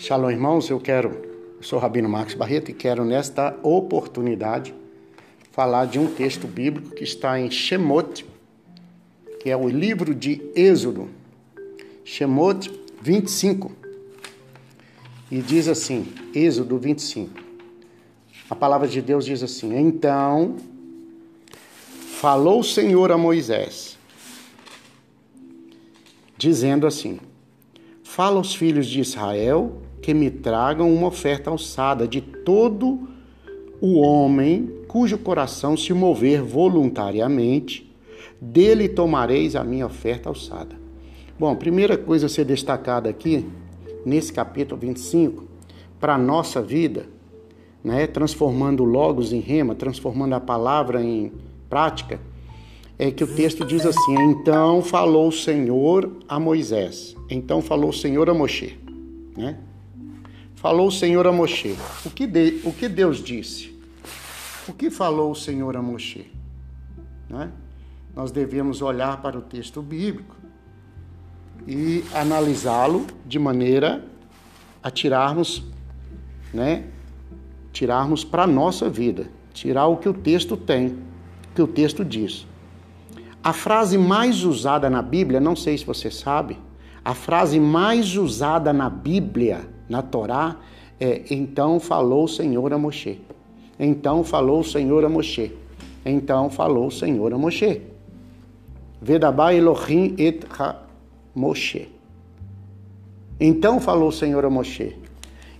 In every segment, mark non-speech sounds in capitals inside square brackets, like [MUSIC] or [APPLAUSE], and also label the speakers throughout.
Speaker 1: Shalom, irmãos. Eu quero, eu sou Rabino Marcos Barreto e quero nesta oportunidade falar de um texto bíblico que está em Shemot, que é o livro de Êxodo, Shemot 25. E diz assim, Êxodo 25. A palavra de Deus diz assim: Então falou o Senhor a Moisés, dizendo assim: Fala aos filhos de Israel que me tragam uma oferta alçada de todo o homem cujo coração se mover voluntariamente, dele tomareis a minha oferta alçada. Bom, primeira coisa a ser destacada aqui, nesse capítulo 25, para a nossa vida, né, transformando logos em rema, transformando a palavra em prática, é que o texto diz assim: Então falou o Senhor a Moisés. Então falou o Senhor a Moshe. Né? Falou o Senhor a Moshe. O que, de, o que Deus disse? O que falou o Senhor a Moshe? Né? Nós devemos olhar para o texto bíblico e analisá-lo de maneira a tirarmos, né? Tirarmos para a nossa vida, tirar o que o texto tem, o que o texto diz. A frase mais usada na Bíblia, não sei se você sabe, a frase mais usada na Bíblia na Torá é: Então falou o Senhor a Moshe. Então falou o Senhor a Moshe. Então falou o Senhor a Moshe. Vedabá Elohim et ha Moshe. Então falou o Senhor a Moshe.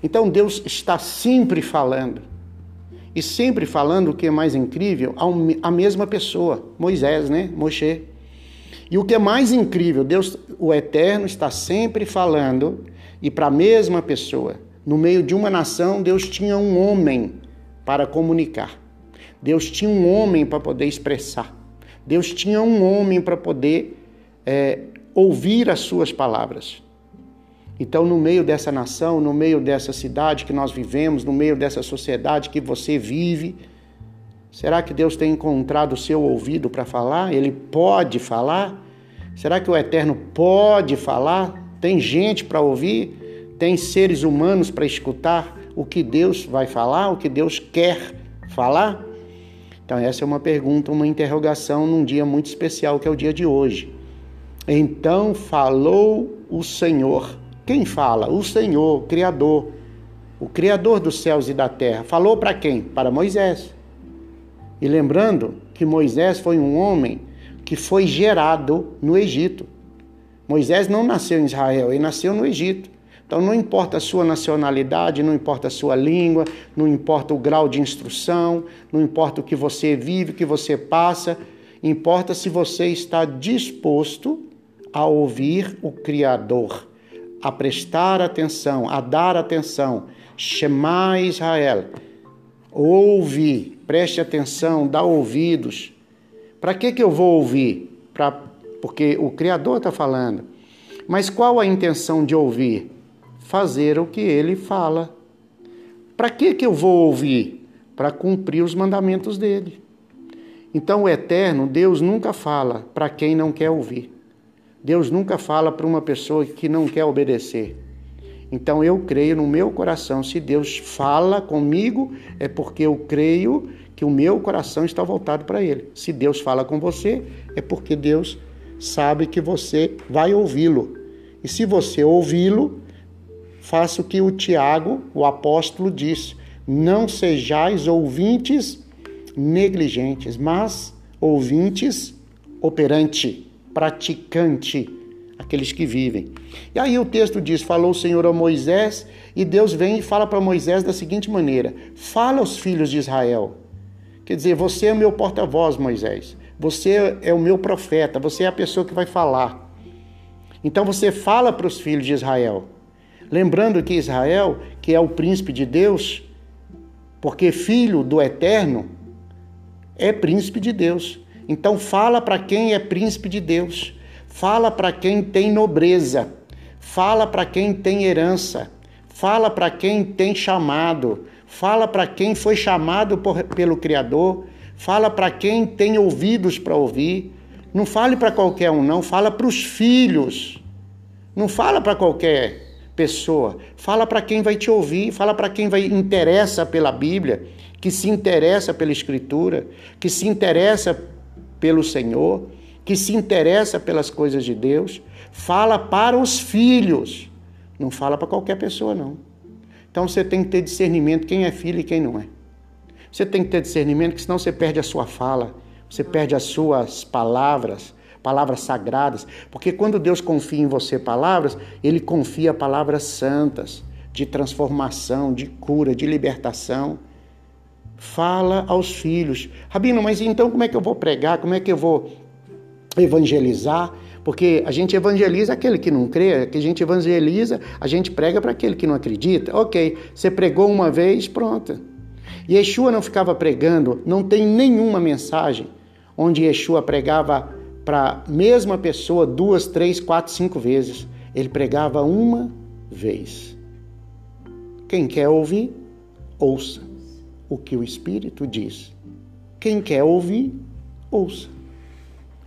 Speaker 1: Então Deus está sempre falando. E sempre falando o que é mais incrível, a mesma pessoa, Moisés, né? Moshe. E o que é mais incrível, Deus, o Eterno, está sempre falando e para a mesma pessoa. No meio de uma nação, Deus tinha um homem para comunicar. Deus tinha um homem para poder expressar. Deus tinha um homem para poder é, ouvir as suas palavras. Então, no meio dessa nação, no meio dessa cidade que nós vivemos, no meio dessa sociedade que você vive, será que Deus tem encontrado o seu ouvido para falar? Ele pode falar? Será que o Eterno pode falar? Tem gente para ouvir, tem seres humanos para escutar o que Deus vai falar, o que Deus quer falar? Então, essa é uma pergunta, uma interrogação num dia muito especial que é o dia de hoje. Então falou o Senhor. Quem fala? O Senhor, o Criador, o Criador dos céus e da terra. Falou para quem? Para Moisés. E lembrando que Moisés foi um homem que foi gerado no Egito. Moisés não nasceu em Israel, ele nasceu no Egito. Então não importa a sua nacionalidade, não importa a sua língua, não importa o grau de instrução, não importa o que você vive, o que você passa, importa se você está disposto a ouvir o Criador, a prestar atenção, a dar atenção. Shema Israel. Ouve, preste atenção, dá ouvidos. Para que, que eu vou ouvir? Para porque o Criador está falando. Mas qual a intenção de ouvir? Fazer o que ele fala. Para que, que eu vou ouvir? Para cumprir os mandamentos dele. Então, o eterno, Deus nunca fala para quem não quer ouvir. Deus nunca fala para uma pessoa que não quer obedecer. Então eu creio no meu coração, se Deus fala comigo, é porque eu creio que o meu coração está voltado para Ele. Se Deus fala com você, é porque Deus sabe que você vai ouvi-lo. E se você ouvi-lo, faça o que o Tiago, o apóstolo, disse: não sejais ouvintes negligentes, mas ouvintes operante, praticante, aqueles que vivem. E aí o texto diz: falou o Senhor a Moisés, e Deus vem e fala para Moisés da seguinte maneira: fala aos filhos de Israel. Quer dizer, você é meu porta-voz, Moisés. Você é o meu profeta, você é a pessoa que vai falar. Então você fala para os filhos de Israel. Lembrando que Israel, que é o príncipe de Deus, porque filho do eterno, é príncipe de Deus. Então fala para quem é príncipe de Deus. Fala para quem tem nobreza. Fala para quem tem herança. Fala para quem tem chamado. Fala para quem foi chamado por, pelo Criador. Fala para quem tem ouvidos para ouvir. Não fale para qualquer um, não. Fala para os filhos. Não fala para qualquer pessoa. Fala para quem vai te ouvir, fala para quem vai interessa pela Bíblia, que se interessa pela Escritura, que se interessa pelo Senhor, que se interessa pelas coisas de Deus. Fala para os filhos, não fala para qualquer pessoa, não. Então você tem que ter discernimento quem é filho e quem não é. Você tem que ter discernimento, que senão você perde a sua fala, você perde as suas palavras, palavras sagradas. Porque quando Deus confia em você palavras, Ele confia palavras santas, de transformação, de cura, de libertação. Fala aos filhos. Rabino, mas então como é que eu vou pregar? Como é que eu vou evangelizar? Porque a gente evangeliza aquele que não crê, que a gente evangeliza, a gente prega para aquele que não acredita. Ok, você pregou uma vez, pronto. Yeshua não ficava pregando, não tem nenhuma mensagem onde Yeshua pregava para a mesma pessoa duas, três, quatro, cinco vezes. Ele pregava uma vez. Quem quer ouvir, ouça o que o Espírito diz. Quem quer ouvir, ouça.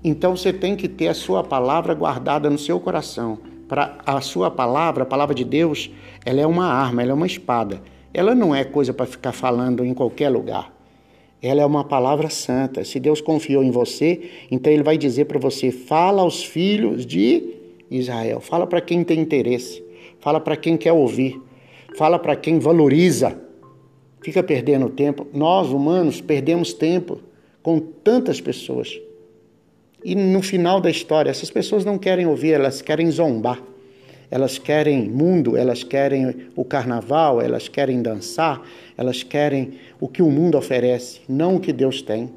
Speaker 1: Então você tem que ter a sua palavra guardada no seu coração. Para a sua palavra, a palavra de Deus, ela é uma arma, ela é uma espada. Ela não é coisa para ficar falando em qualquer lugar. Ela é uma palavra santa. Se Deus confiou em você, então ele vai dizer para você: fala aos filhos de Israel. Fala para quem tem interesse. Fala para quem quer ouvir. Fala para quem valoriza. Fica perdendo tempo. Nós, humanos, perdemos tempo com tantas pessoas. E no final da história, essas pessoas não querem ouvir, elas querem zombar. Elas querem mundo, elas querem o carnaval, elas querem dançar, elas querem o que o mundo oferece, não o que Deus tem.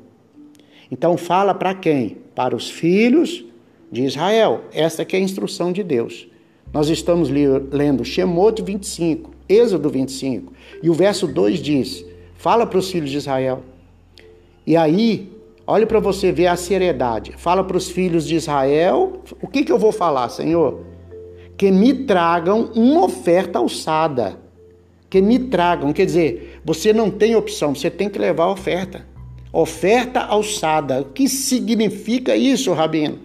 Speaker 1: Então fala para quem? Para os filhos de Israel. Essa que é a instrução de Deus. Nós estamos lendo Shemot 25, Êxodo 25, e o verso 2 diz: Fala para os filhos de Israel. E aí Olhe para você ver a seriedade. Fala para os filhos de Israel: o que, que eu vou falar, Senhor? Que me tragam uma oferta alçada. Que me tragam, quer dizer, você não tem opção, você tem que levar a oferta. Oferta alçada. O que significa isso, Rabino?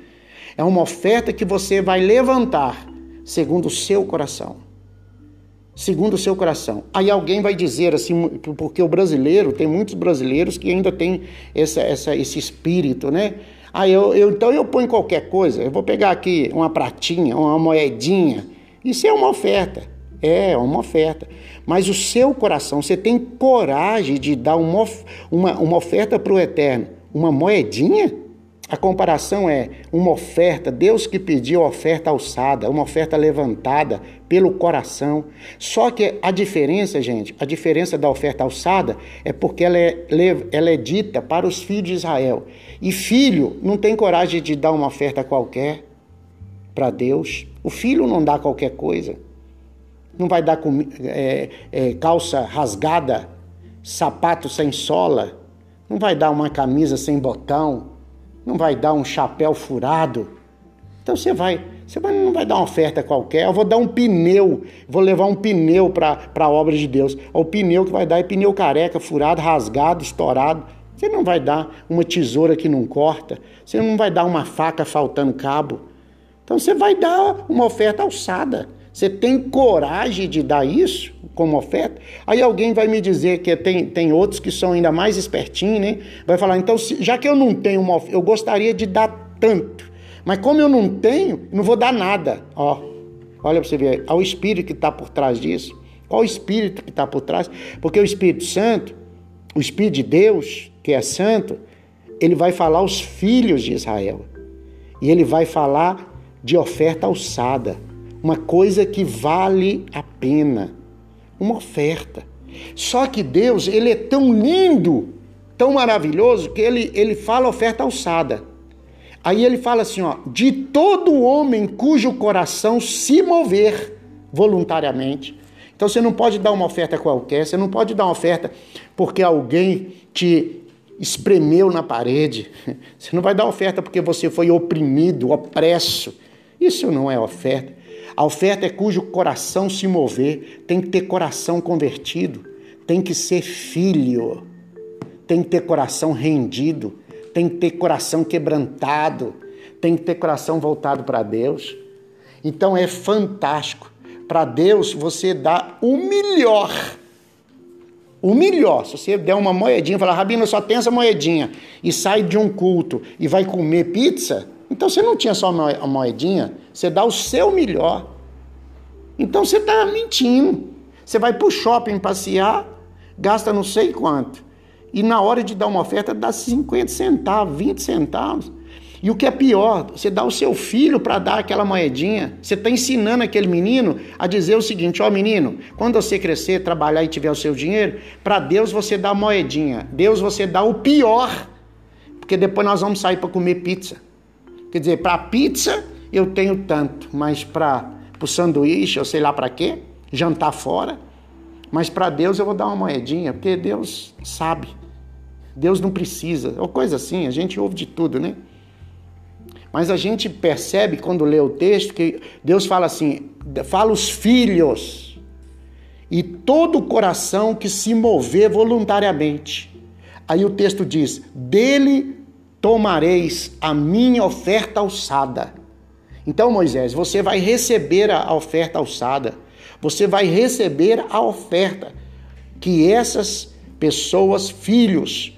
Speaker 1: É uma oferta que você vai levantar segundo o seu coração segundo o seu coração. Aí alguém vai dizer assim, porque o brasileiro, tem muitos brasileiros que ainda tem essa, essa, esse espírito, né? Aí eu, eu, então eu ponho qualquer coisa, eu vou pegar aqui uma pratinha, uma moedinha, isso é uma oferta, é uma oferta. Mas o seu coração, você tem coragem de dar uma, uma, uma oferta para o Eterno, uma moedinha? A comparação é uma oferta, Deus que pediu a oferta alçada, uma oferta levantada pelo coração. Só que a diferença, gente, a diferença da oferta alçada é porque ela é, ela é dita para os filhos de Israel. E filho não tem coragem de dar uma oferta qualquer para Deus. O filho não dá qualquer coisa. Não vai dar é, é, calça rasgada, sapato sem sola, não vai dar uma camisa sem botão não vai dar um chapéu furado. Então você vai, você não vai dar uma oferta qualquer, eu vou dar um pneu, vou levar um pneu para a obra de Deus. O pneu que vai dar é pneu careca, furado, rasgado, estourado. Você não vai dar uma tesoura que não corta, você não vai dar uma faca faltando cabo. Então você vai dar uma oferta alçada. Você tem coragem de dar isso como oferta? Aí alguém vai me dizer que tem, tem outros que são ainda mais espertinhos, né? Vai falar, então, já que eu não tenho uma oferta, eu gostaria de dar tanto. Mas como eu não tenho, não vou dar nada. Ó, olha para você ver, ao Espírito que está por trás disso. Qual o Espírito que está por trás? Porque o Espírito Santo, o Espírito de Deus, que é santo, ele vai falar aos filhos de Israel. E ele vai falar de oferta alçada uma coisa que vale a pena, uma oferta. Só que Deus, ele é tão lindo, tão maravilhoso, que ele, ele fala oferta alçada. Aí ele fala assim, ó, de todo homem cujo coração se mover voluntariamente. Então você não pode dar uma oferta qualquer, você não pode dar uma oferta porque alguém te espremeu na parede. [LAUGHS] Você não vai dar oferta porque você foi oprimido, opresso. Isso não é oferta. A oferta é cujo coração se mover, tem que ter coração convertido, tem que ser filho, tem que ter coração rendido, tem que ter coração quebrantado, tem que ter coração voltado para Deus. Então é fantástico, para Deus você dá o melhor. O melhor, se você der uma moedinha, falar, Rabino, só tem essa moedinha, e sai de um culto e vai comer pizza, então você não tinha só a moedinha, você dá o seu melhor. Então você está mentindo. Você vai para o shopping passear, gasta não sei quanto. E na hora de dar uma oferta, dá 50 centavos, 20 centavos. E o que é pior, você dá o seu filho para dar aquela moedinha. Você está ensinando aquele menino a dizer o seguinte: ó oh, menino, quando você crescer, trabalhar e tiver o seu dinheiro, para Deus você dá a moedinha. Deus você dá o pior, porque depois nós vamos sair para comer pizza. Quer dizer, para pizza eu tenho tanto, mas para o sanduíche, eu sei lá para quê, jantar fora. Mas para Deus eu vou dar uma moedinha, porque Deus sabe. Deus não precisa, ou coisa assim, a gente ouve de tudo, né? Mas a gente percebe quando lê o texto que Deus fala assim: fala os filhos e todo o coração que se mover voluntariamente. Aí o texto diz: dele tomareis a minha oferta alçada. Então, Moisés, você vai receber a oferta alçada. Você vai receber a oferta que essas pessoas, filhos,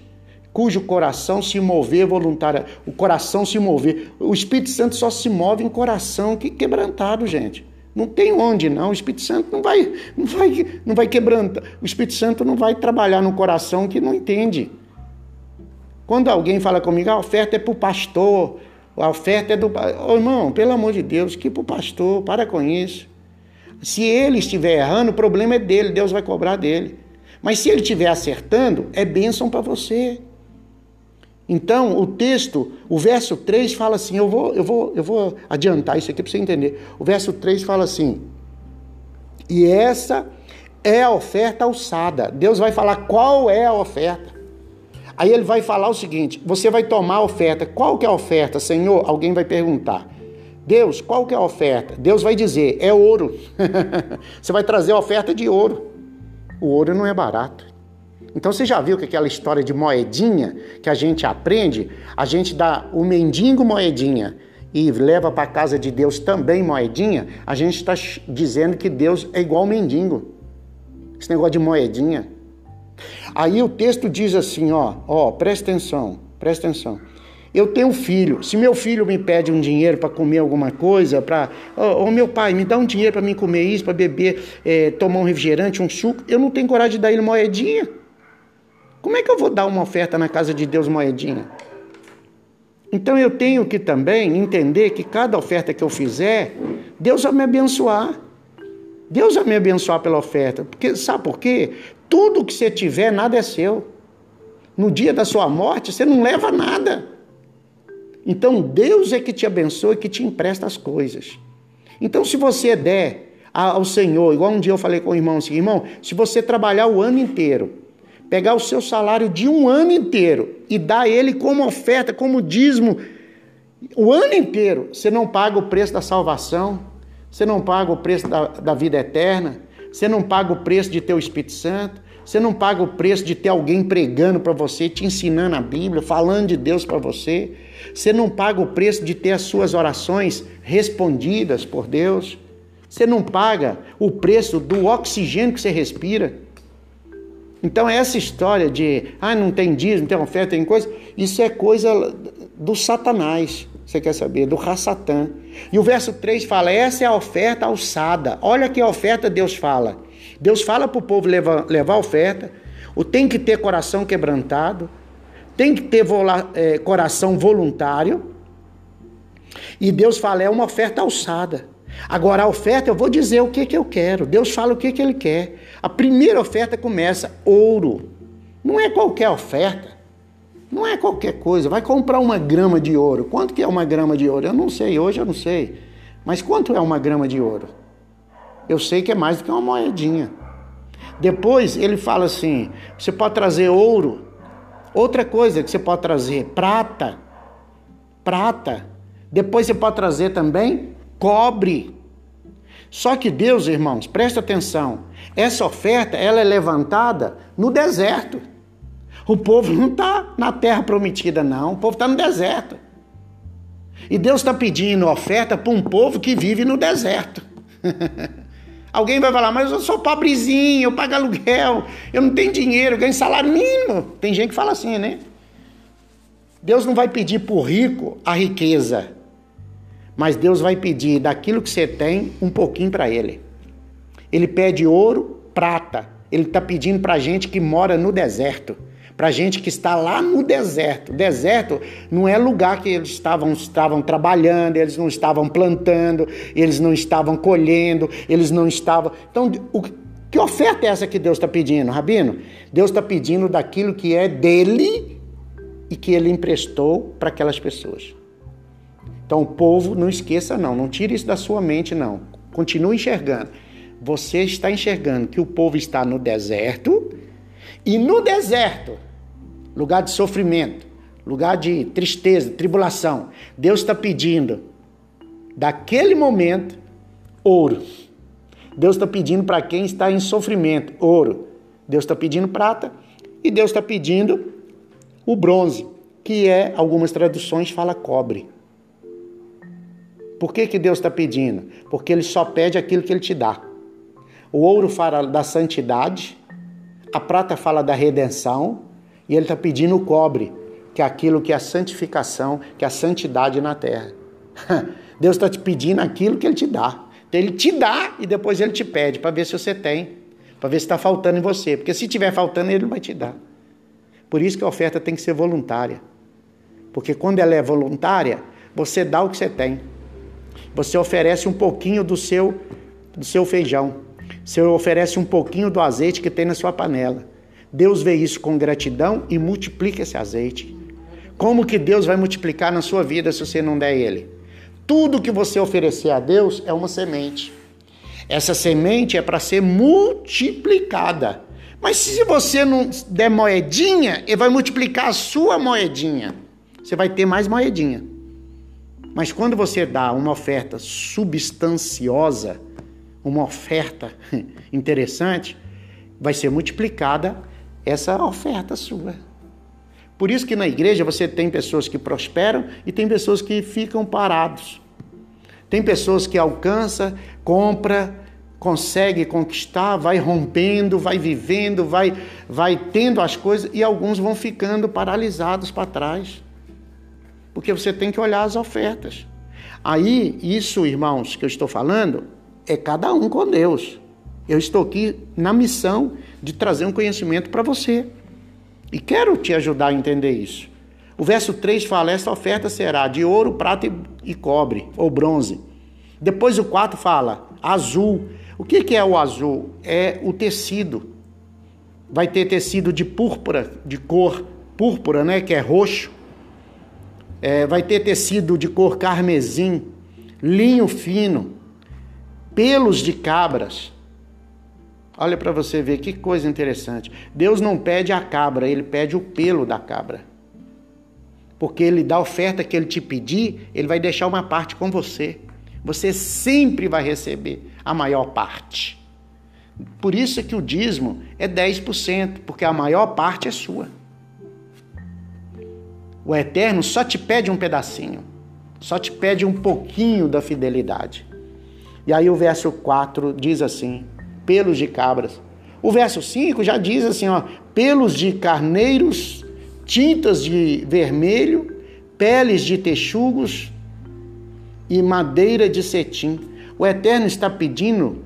Speaker 1: cujo coração se mover voluntária, o coração se mover. O Espírito Santo só se move em coração que quebrantado, gente. Não tem onde não, o Espírito Santo não vai, não vai, não vai quebrantar. O Espírito Santo não vai trabalhar no coração que não entende. Quando alguém fala comigo, a oferta é para o pastor, a oferta é do. Oh, irmão, pelo amor de Deus, que para o pastor, para com isso. Se ele estiver errando, o problema é dele, Deus vai cobrar dele. Mas se ele estiver acertando, é bênção para você. Então, o texto, o verso 3 fala assim, eu vou, eu vou, eu vou adiantar isso aqui para você entender. O verso 3 fala assim: "E essa é a oferta alçada". Deus vai falar qual é a oferta. Aí ele vai falar o seguinte: você vai tomar a oferta. Qual que é a oferta, Senhor? Alguém vai perguntar. Deus, qual que é a oferta? Deus vai dizer: é ouro. [LAUGHS] você vai trazer a oferta de ouro. O ouro não é barato. Então você já viu que aquela história de moedinha que a gente aprende, a gente dá o mendigo moedinha e leva para a casa de Deus também moedinha, a gente está dizendo que Deus é igual mendigo. Esse negócio de moedinha. Aí o texto diz assim, ó, ó, presta atenção, presta atenção. Eu tenho um filho. Se meu filho me pede um dinheiro para comer alguma coisa, para, ô meu pai, me dá um dinheiro para mim comer isso, para beber, é, tomar um refrigerante, um suco, eu não tenho coragem de dar ele moedinha. Como é que eu vou dar uma oferta na casa de Deus moedinha? Então eu tenho que também entender que cada oferta que eu fizer, Deus vai me abençoar. Deus vai me abençoar pela oferta. Porque sabe por quê? Tudo que você tiver, nada é seu. No dia da sua morte, você não leva nada. Então Deus é que te abençoa e que te empresta as coisas. Então, se você der ao Senhor, igual um dia eu falei com o irmão assim, irmão, se você trabalhar o ano inteiro, pegar o seu salário de um ano inteiro e dar ele como oferta, como dízimo, o ano inteiro, você não paga o preço da salvação, você não paga o preço da, da vida eterna, você não paga o preço de ter o Espírito Santo, você não paga o preço de ter alguém pregando para você, te ensinando a Bíblia, falando de Deus para você. Você não paga o preço de ter as suas orações respondidas por Deus. Você não paga o preço do oxigênio que você respira. Então, essa história de, ah, não tem dízimo, não tem oferta, tem coisa, isso é coisa do Satanás, você quer saber, do Rassatã. E o verso 3 fala: essa é a oferta alçada. Olha que oferta Deus fala. Deus fala para o povo levar, levar oferta, o tem que ter coração quebrantado, tem que ter vola, é, coração voluntário. E Deus fala: é uma oferta alçada. Agora, a oferta, eu vou dizer o que, que eu quero. Deus fala o que, que Ele quer. A primeira oferta começa ouro. Não é qualquer oferta. Não é qualquer coisa. Vai comprar uma grama de ouro. Quanto que é uma grama de ouro? Eu não sei, hoje eu não sei. Mas quanto é uma grama de ouro? Eu sei que é mais do que uma moedinha. Depois ele fala assim: você pode trazer ouro. Outra coisa que você pode trazer, prata. Prata. Depois você pode trazer também cobre. Só que Deus, irmãos, presta atenção, essa oferta ela é levantada no deserto. O povo não está na terra prometida, não. O povo está no deserto. E Deus está pedindo oferta para um povo que vive no deserto. [LAUGHS] Alguém vai falar, mas eu sou pobrezinho, eu pago aluguel, eu não tenho dinheiro, eu ganho salário mínimo. Tem gente que fala assim, né? Deus não vai pedir por rico a riqueza, mas Deus vai pedir daquilo que você tem um pouquinho para ele. Ele pede ouro, prata. Ele está pedindo para gente que mora no deserto para gente que está lá no deserto. Deserto não é lugar que eles estavam, estavam trabalhando, eles não estavam plantando, eles não estavam colhendo, eles não estavam. Então, o, que oferta é essa que Deus está pedindo, Rabino? Deus está pedindo daquilo que é dele e que ele emprestou para aquelas pessoas. Então, o povo, não esqueça, não, não tire isso da sua mente, não. Continue enxergando. Você está enxergando que o povo está no deserto e no deserto, lugar de sofrimento, lugar de tristeza, tribulação, Deus está pedindo, daquele momento, ouro. Deus está pedindo para quem está em sofrimento, ouro. Deus está pedindo prata e Deus está pedindo o bronze, que é, algumas traduções fala cobre. Por que, que Deus está pedindo? Porque Ele só pede aquilo que Ele te dá. O ouro fala da santidade, a prata fala da redenção e ele está pedindo o cobre, que é aquilo que é a santificação, que é a santidade na terra. [LAUGHS] Deus está te pedindo aquilo que ele te dá. Então ele te dá e depois ele te pede para ver se você tem, para ver se está faltando em você. Porque se tiver faltando, ele vai te dar. Por isso que a oferta tem que ser voluntária. Porque quando ela é voluntária, você dá o que você tem. Você oferece um pouquinho do seu, do seu feijão. Você oferece um pouquinho do azeite que tem na sua panela. Deus vê isso com gratidão e multiplica esse azeite. Como que Deus vai multiplicar na sua vida se você não der ele? Tudo que você oferecer a Deus é uma semente. Essa semente é para ser multiplicada. Mas se você não der moedinha, ele vai multiplicar a sua moedinha. Você vai ter mais moedinha. Mas quando você dá uma oferta substanciosa, uma oferta [LAUGHS] interessante, vai ser multiplicada essa oferta sua. Por isso que na igreja você tem pessoas que prosperam e tem pessoas que ficam parados. Tem pessoas que alcança, compra, consegue conquistar, vai rompendo, vai vivendo, vai vai tendo as coisas e alguns vão ficando paralisados para trás. Porque você tem que olhar as ofertas. Aí, isso, irmãos, que eu estou falando, é cada um com Deus. Eu estou aqui na missão de trazer um conhecimento para você. E quero te ajudar a entender isso. O verso 3 fala: esta oferta será de ouro, prata e cobre, ou bronze. Depois o 4 fala: azul. O que é o azul? É o tecido. Vai ter tecido de púrpura, de cor púrpura, né? Que é roxo. É, vai ter tecido de cor carmesim, linho fino, pelos de cabras. Olha para você ver que coisa interessante. Deus não pede a cabra, ele pede o pelo da cabra. Porque ele dá a oferta que ele te pedir, ele vai deixar uma parte com você. Você sempre vai receber a maior parte. Por isso que o dízimo é 10%, porque a maior parte é sua. O Eterno só te pede um pedacinho, só te pede um pouquinho da fidelidade. E aí o verso 4 diz assim: pelos de cabras. O verso 5 já diz assim, ó, pelos de carneiros, tintas de vermelho, peles de texugos e madeira de cetim. O Eterno está pedindo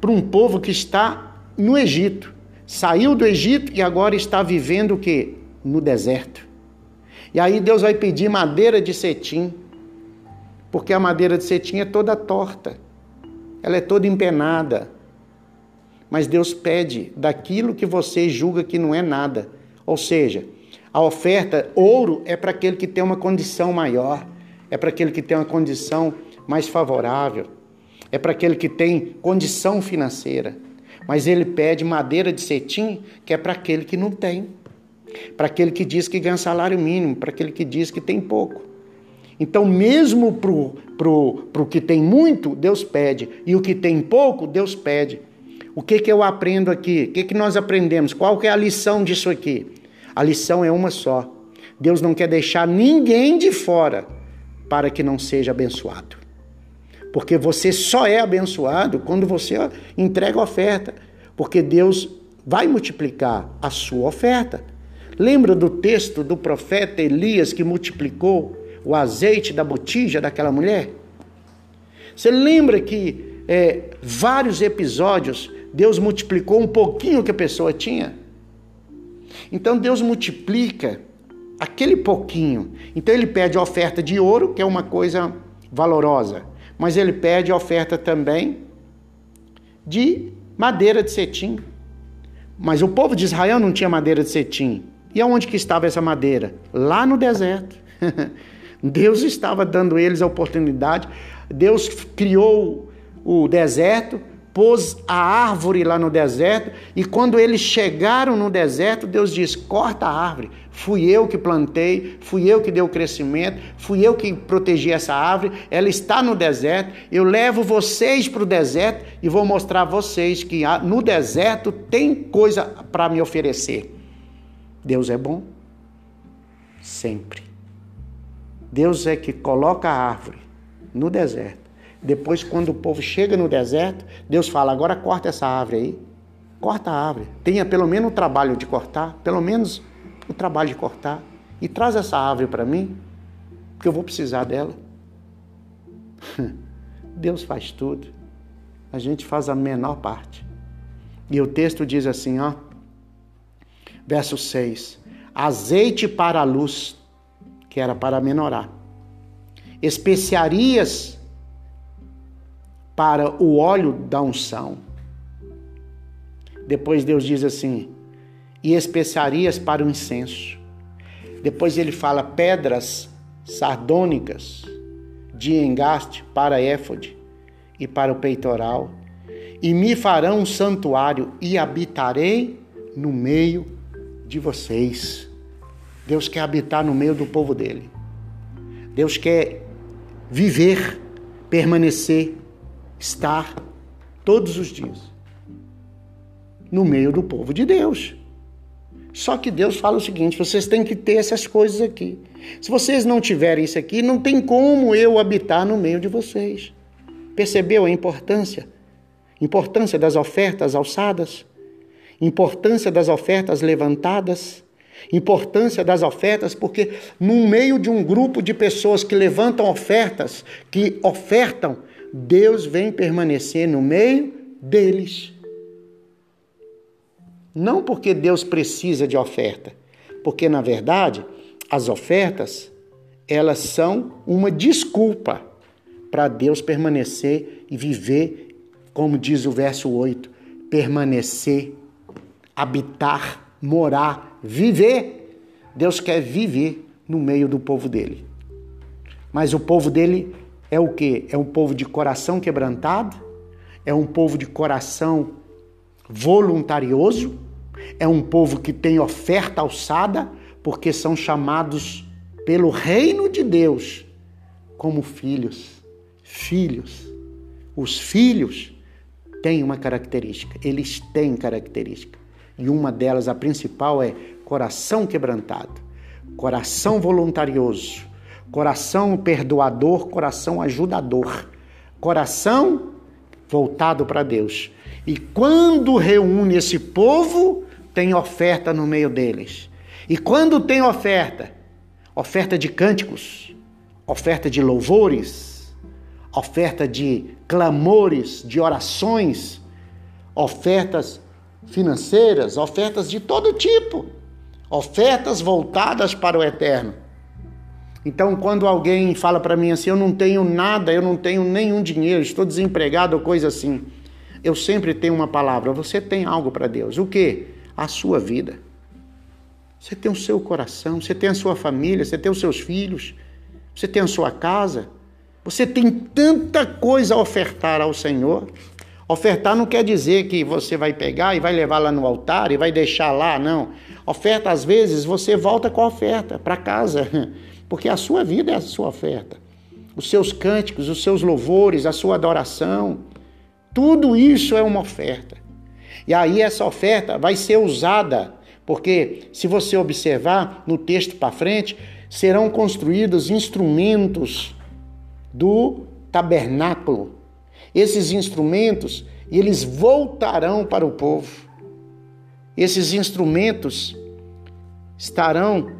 Speaker 1: para um povo que está no Egito. Saiu do Egito e agora está vivendo o quê? No deserto. E aí Deus vai pedir madeira de cetim porque a madeira de cetim é toda torta, ela é toda empenada. Mas Deus pede daquilo que você julga que não é nada. Ou seja, a oferta, ouro, é para aquele que tem uma condição maior, é para aquele que tem uma condição mais favorável, é para aquele que tem condição financeira. Mas ele pede madeira de cetim, que é para aquele que não tem, para aquele que diz que ganha salário mínimo, para aquele que diz que tem pouco. Então, mesmo para o pro, pro que tem muito, Deus pede. E o que tem pouco, Deus pede. O que, que eu aprendo aqui? O que, que nós aprendemos? Qual que é a lição disso aqui? A lição é uma só. Deus não quer deixar ninguém de fora para que não seja abençoado. Porque você só é abençoado quando você entrega a oferta. Porque Deus vai multiplicar a sua oferta. Lembra do texto do profeta Elias que multiplicou o azeite da botija daquela mulher? Você lembra que é, vários episódios Deus multiplicou um pouquinho que a pessoa tinha? Então Deus multiplica aquele pouquinho. Então ele pede a oferta de ouro, que é uma coisa valorosa, mas ele pede a oferta também de madeira de cetim. Mas o povo de Israel não tinha madeira de cetim. E aonde que estava essa madeira? Lá no deserto. [LAUGHS] Deus estava dando eles a oportunidade. Deus criou o deserto, pôs a árvore lá no deserto, e quando eles chegaram no deserto, Deus diz: corta a árvore. Fui eu que plantei, fui eu que dei o crescimento, fui eu que protegi essa árvore, ela está no deserto. Eu levo vocês para o deserto e vou mostrar a vocês que no deserto tem coisa para me oferecer. Deus é bom? Sempre. Deus é que coloca a árvore no deserto depois, quando o povo chega no deserto, Deus fala: agora corta essa árvore aí. Corta a árvore. Tenha pelo menos o trabalho de cortar, pelo menos o trabalho de cortar. E traz essa árvore para mim, porque eu vou precisar dela. [LAUGHS] Deus faz tudo. A gente faz a menor parte. E o texto diz assim, ó. Verso 6. Azeite para a luz, que era para menorar. Especiarias para o óleo da unção. Depois Deus diz assim: e especiarias para o incenso. Depois ele fala pedras sardônicas de engaste para éfode e para o peitoral. E me farão um santuário e habitarei no meio de vocês. Deus quer habitar no meio do povo dele. Deus quer viver, permanecer estar todos os dias no meio do povo de Deus. Só que Deus fala o seguinte: vocês têm que ter essas coisas aqui. Se vocês não tiverem isso aqui, não tem como eu habitar no meio de vocês. Percebeu a importância? Importância das ofertas alçadas? Importância das ofertas levantadas? Importância das ofertas, porque no meio de um grupo de pessoas que levantam ofertas, que ofertam, Deus vem permanecer no meio deles. Não porque Deus precisa de oferta, porque na verdade as ofertas elas são uma desculpa para Deus permanecer e viver, como diz o verso 8, permanecer, habitar, morar, viver. Deus quer viver no meio do povo dele. Mas o povo dele é o que? É um povo de coração quebrantado, é um povo de coração voluntarioso, é um povo que tem oferta alçada, porque são chamados pelo reino de Deus como filhos. Filhos. Os filhos têm uma característica, eles têm característica. E uma delas, a principal, é coração quebrantado, coração voluntarioso, coração perdoador, coração ajudador, coração voltado para Deus. E quando reúne esse povo, tem oferta no meio deles. E quando tem oferta, oferta de cânticos, oferta de louvores, oferta de clamores, de orações, ofertas financeiras, ofertas de todo tipo, ofertas voltadas para o eterno. Então, quando alguém fala para mim assim, eu não tenho nada, eu não tenho nenhum dinheiro, estou desempregado ou coisa assim, eu sempre tenho uma palavra: você tem algo para Deus. O que? A sua vida. Você tem o seu coração, você tem a sua família, você tem os seus filhos, você tem a sua casa. Você tem tanta coisa a ofertar ao Senhor. Ofertar não quer dizer que você vai pegar e vai levar lá no altar e vai deixar lá, não. Oferta, às vezes, você volta com a oferta para casa. [LAUGHS] porque a sua vida é a sua oferta. Os seus cânticos, os seus louvores, a sua adoração, tudo isso é uma oferta. E aí essa oferta vai ser usada, porque se você observar no texto para frente, serão construídos instrumentos do tabernáculo. Esses instrumentos, eles voltarão para o povo. Esses instrumentos estarão,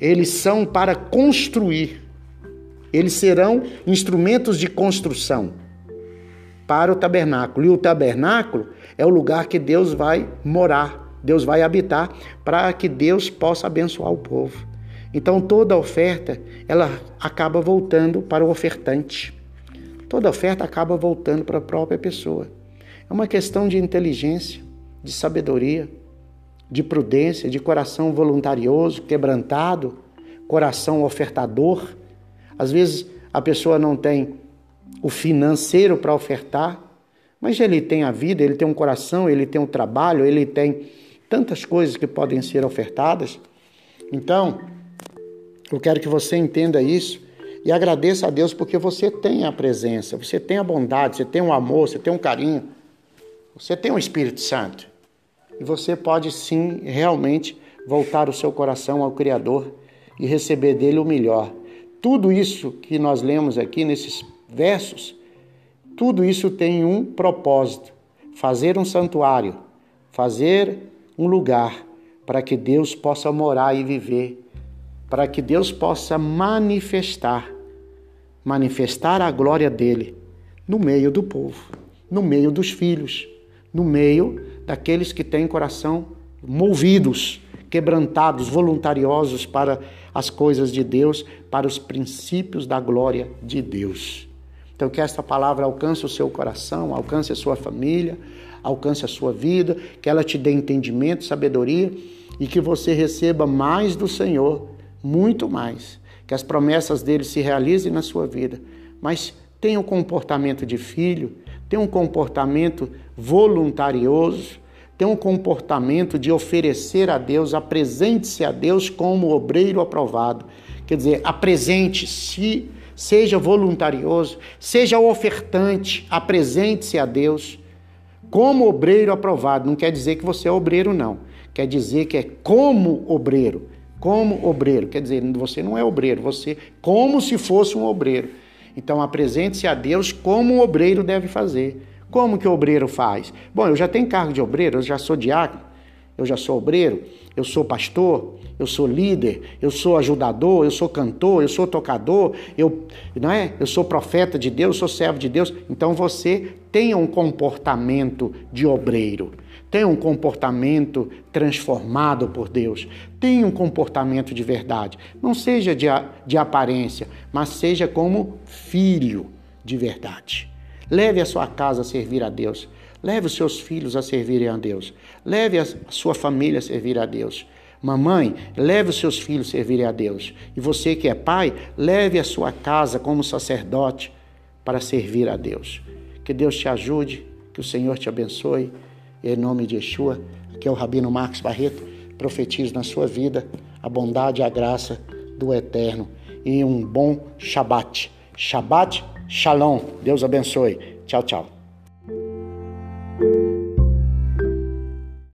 Speaker 1: eles são para construir. Eles serão instrumentos de construção para o tabernáculo. E o tabernáculo é o lugar que Deus vai morar, Deus vai habitar, para que Deus possa abençoar o povo. Então toda oferta, ela acaba voltando para o ofertante. Toda oferta acaba voltando para a própria pessoa. É uma questão de inteligência, de sabedoria, de prudência, de coração voluntarioso, quebrantado, coração ofertador. Às vezes a pessoa não tem o financeiro para ofertar, mas ele tem a vida, ele tem um coração, ele tem um trabalho, ele tem tantas coisas que podem ser ofertadas. Então, eu quero que você entenda isso e agradeça a Deus porque você tem a presença, você tem a bondade, você tem o amor, você tem um carinho, você tem o Espírito Santo. E você pode sim realmente voltar o seu coração ao Criador e receber dele o melhor. Tudo isso que nós lemos aqui nesses versos, tudo isso tem um propósito: fazer um santuário, fazer um lugar para que Deus possa morar e viver, para que Deus possa manifestar, manifestar a glória dele no meio do povo, no meio dos filhos, no meio daqueles que têm coração movidos, quebrantados, voluntariosos para as coisas de Deus, para os princípios da glória de Deus. Então, que esta palavra alcance o seu coração, alcance a sua família, alcance a sua vida, que ela te dê entendimento, sabedoria e que você receba mais do Senhor, muito mais. Que as promessas dele se realizem na sua vida. Mas tenha um comportamento de filho, tenha um comportamento voluntarioso, tenha um comportamento de oferecer a Deus, apresente-se a Deus como obreiro aprovado. Quer dizer, apresente-se seja voluntarioso, seja ofertante, apresente-se a Deus como obreiro aprovado. Não quer dizer que você é obreiro, não. Quer dizer que é como obreiro. Como obreiro. Quer dizer, você não é obreiro, você como se fosse um obreiro. Então apresente-se a Deus como um obreiro deve fazer. Como que o obreiro faz? Bom, eu já tenho cargo de obreiro, eu já sou diácono, eu já sou obreiro, eu sou pastor, eu sou líder, eu sou ajudador, eu sou cantor, eu sou tocador, eu, não é? Eu sou profeta de Deus, sou servo de Deus. Então você tenha um comportamento de obreiro. Tenha um comportamento transformado por Deus. Tenha um comportamento de verdade. Não seja de, de aparência, mas seja como filho de verdade. Leve a sua casa a servir a Deus. Leve os seus filhos a servirem a Deus. Leve a sua família a servir a Deus. Mamãe, leve os seus filhos a servirem a Deus. E você que é pai, leve a sua casa como sacerdote para servir a Deus. Que Deus te ajude, que o Senhor te abençoe. Em nome de Yeshua, que é o Rabino Marcos Barreto, profetizo na sua vida a bondade e a graça do Eterno. E um bom Shabat. Shabat Shalom. Deus abençoe. Tchau, tchau.